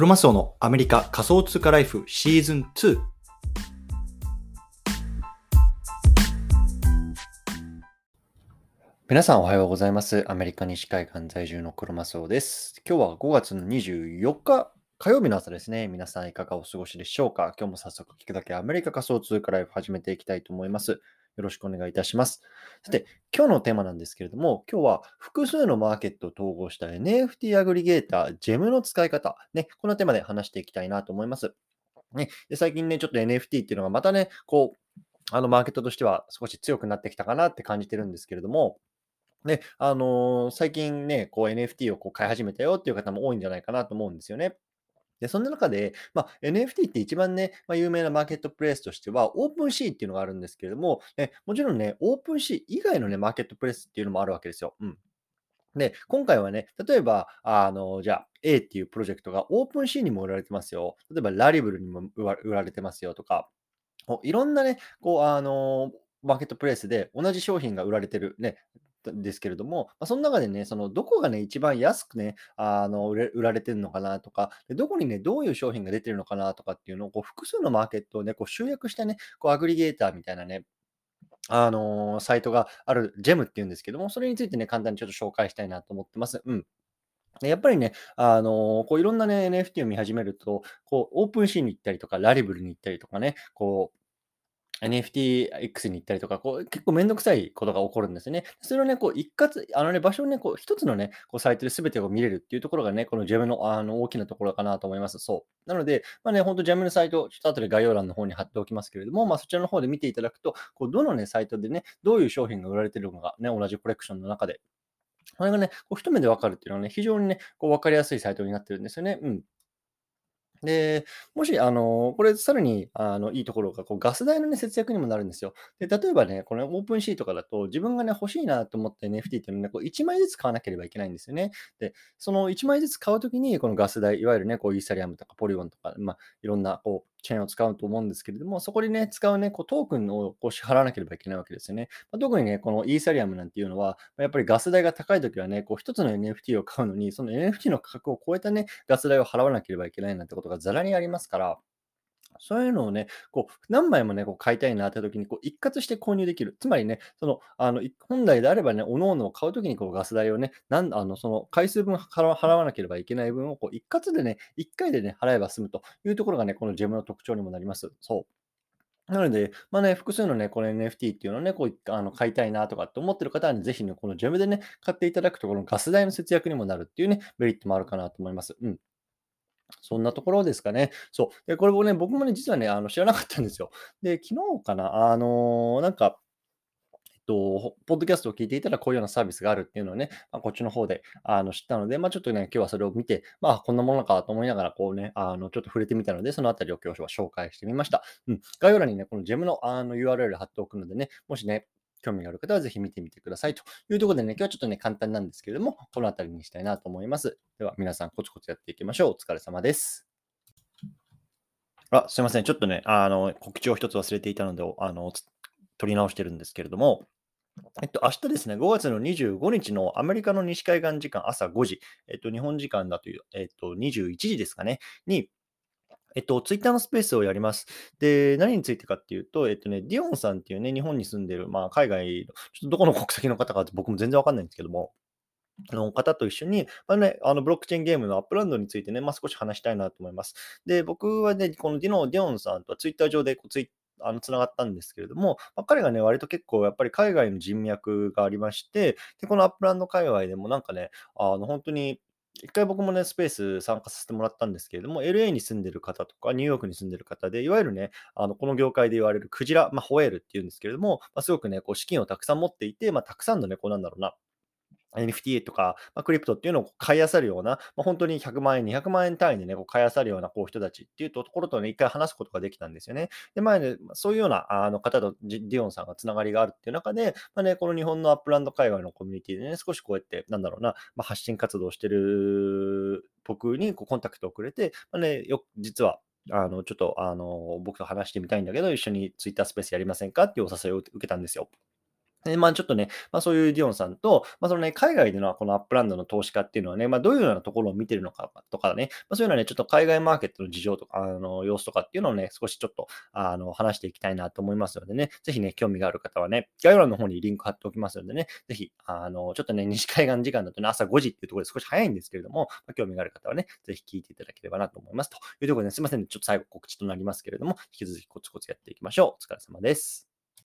クロマスオのアメリカ仮想通貨ライフシーズン2。皆さんおはようございます。アメリカ西海岸在住のクロマスオです。今日は5月の24日火曜日の朝ですね。皆さんいかがお過ごしでしょうか？今日も早速聞くだけアメリカ仮想通貨ライフ始めていきたいと思います。よろしくお願いいたします。さて、今日のテーマなんですけれども、今日は複数のマーケットを統合した NFT アグリゲーター、ジェムの使い方、ね、このテーマで話していきたいなと思います。ね、で最近ね、ちょっと NFT っていうのがまたね、こう、あのマーケットとしては少し強くなってきたかなって感じてるんですけれども、ね、あのー最近ね、こう NFT をこう買い始めたよっていう方も多いんじゃないかなと思うんですよね。で、そんな中で、まあ、NFT って一番ね、まあ、有名なマーケットプレイスとしては、 OpenSea っていうのがあるんですけれども、ね、もちろんね、 OpenSea 以外のね、マーケットプレイスっていうのもあるわけですよ。うん。で、今回はね、例えば、あの、じゃあ、A っていうプロジェクトが OpenSea にも売られてますよ。例えば、 Rarible にも売られてますよとか、いろんなね、こう、あの、マーケットプレイスで同じ商品が売られてるね、ですけれども、まあ、その中でね、そのどこがね、一番安くね、あの売れ売られてるのかなとか、どこにね、どういう商品が出てるのかなとかっていうのを、こう複数のマーケットをね、こう集約したね、こうアグリゲーターみたいなね、あのーサイトがある、ジェムっていうんですけども、それについてね、簡単にちょっと紹介したいなと思ってます。うん。やっぱりね、あのーこういろんなね、NFT を見始めると、こう、オープンシーンに行ったりとか、ラリブルに行ったりとかね、こう、NFTX に行ったりとか、こう結構めんどくさいことが起こるんですね。それをね、こう一括、あのね、場所をね、こう一つのね、こうサイトで全てを見れるっていうところがね、このジェムのあの大きなところかなと思います。そう。なので、まあね、本当ジェムのサイト、ちょっと後で概要欄の方に貼っておきますけれども、まあそちらの方で見ていただくと、こうどのね、サイトでね、どういう商品が売られてるのかね、同じコレクションの中で。それがね、こう一目でわかるっていうのはね、非常にね、こう分かりやすいサイトになってるんですよね。うん。で、もし、あの、これさらに、あの、いいところが、こう、ガス代のね、節約にもなるんですよ。で、例えばね、このオープンシーとかだと、自分がね、欲しいなと思って NFT っていうのをね、こう、1枚ずつ買わなければいけないんですよね。で、その1枚ずつ買うときに、このガス代、いわゆるね、こう、イーサリアムとかポリゴンとか、まあ、いろんな、こう、チェーンを使うと思うんですけれども、そこにね、使うね、こう、トークンをこう支払わなければいけないわけですよね。まあ、特にね、このイーサリアムなんていうのは、やっぱりガス代が高いときはね、こう、一つの NFT を買うのに、その NFT の価格を超えたね、ガス代を払わなければいけないなんてことがざらにありますから、そういうのをね、こう、何枚もね、こう買いたいなって時に、こう、一括して購入できる。つまりね、その、あの、本来であればね、各々を買うときに、こう、ガス代をね、なん、あの、その、回数分払わなければいけない分を、こう、一括でね、一回でね、払えば済むというところがね、このジェムの特徴にもなります。そう。なので、まあね、複数のね、この NFT っていうのをね、こうあの買いたいなとかって思ってる方はね、ぜひね、このジェムでね、買っていただくと、このガス代の節約にもなるっていうね、メリットもあるかなと思います。うん。そんなところですかね。そう。で、これもね、僕もね、実はね、あの知らなかったんですよ。で、昨日かな、あのーなんか、と、ポッドキャストを聞いていたらこういうようなサービスがあるっていうのをね、まあ、こっちの方であの知ったので、まあ、ちょっとね、今日はそれを見て、まあ、こんなものかと思いながら、こうね、あの、ちょっと触れてみたので、そのあたりを今日は紹介してみました。うん。概要欄にね、このジェムのあの URL 貼っておくのでね、もしね、興味がある方はぜひ見てみてくださいというところでね、今日はちょっとね、簡単なんですけれども、このあたりにしたいなと思います。では、皆さんコツコツやっていきましょう。お疲れ様です。あ、すいません。ちょっとね、あの、告知を一つ忘れていたので、あの、録り直してるんですけれども、えっと、明日ですね、5月の25日のアメリカの西海岸時間朝5時、えっと、日本時間だという、えっと、21時ですかね、に、えっと、ツイッターのスペースをやります。で、何についてかっていうと、えっとね、ディオンさんっていうね、日本に住んでる、まあ、海外の、ちょっとどこの国籍の方かって僕も全然わかんないんですけども、あの方と一緒に、まあね、あのブロックチェーンゲームの Upland についてね、まあ、少し話したいなと思います。で、僕はね、このディノディオンさんとはツイッター上でこうツイあのつながったんですけれども、まあ、彼がね、割と結構やっぱり海外の人脈がありまして、で、この Upland 界隈でもなんかね、あの本当に、一回僕もね、スペース参加させてもらったんですけれども、LA に住んでる方とか、ニューヨークに住んでる方で、いわゆるね、あのこの業界で言われるクジラ、まあ、ホエールっていうんですけれども、まあ、すごくね、こう資金をたくさん持っていて、まあ、たくさんのね、こうなんだろうな、NFT とか、まあ、クリプトっていうのを買い漁るような、まあ、本当に100万円、200万円単位でね、こう買い漁るようなこう人たちっていうところとね、一回話すことができたんですよね。で、前ね、そういうようなあの方とディオンさんがつながりがあるっていう中で、まあね、この日本の Upland 界隈のコミュニティでね、少しこうやって、なんだろうな、まあ、発信活動してる僕にこうコンタクトをくれて、まあね、よ実は、あの、ちょっと、あの、僕と話してみたいんだけど、一緒にツイッタースペースやりませんかっていうお誘いを受けたんですよ。で、まあ、ちょっとね、まあ、そういうディオンさんと、まあ、そのね、海外でのこの Upland の投資家っていうのはね、まあ、どういうようなところを見てるのかとかね、まあ、そういうのはね、ちょっと海外マーケットの事情とか、あの、様子とかっていうのをね、少しちょっと、あの、話していきたいなと思いますのでね、ぜひね、興味がある方はね、概要欄の方にリンク貼っておきますのでね、ぜひ、あの、ちょっとね、西海岸時間だとね、朝5時っていうところで少し早いんですけれども、まあ、興味がある方はね、ぜひ聞いていただければなと思います。というところで、ね、すいません、ね、ちょっと最後告知となりますけれども、引き続きコツコツやっていきましょう。お疲れ様です。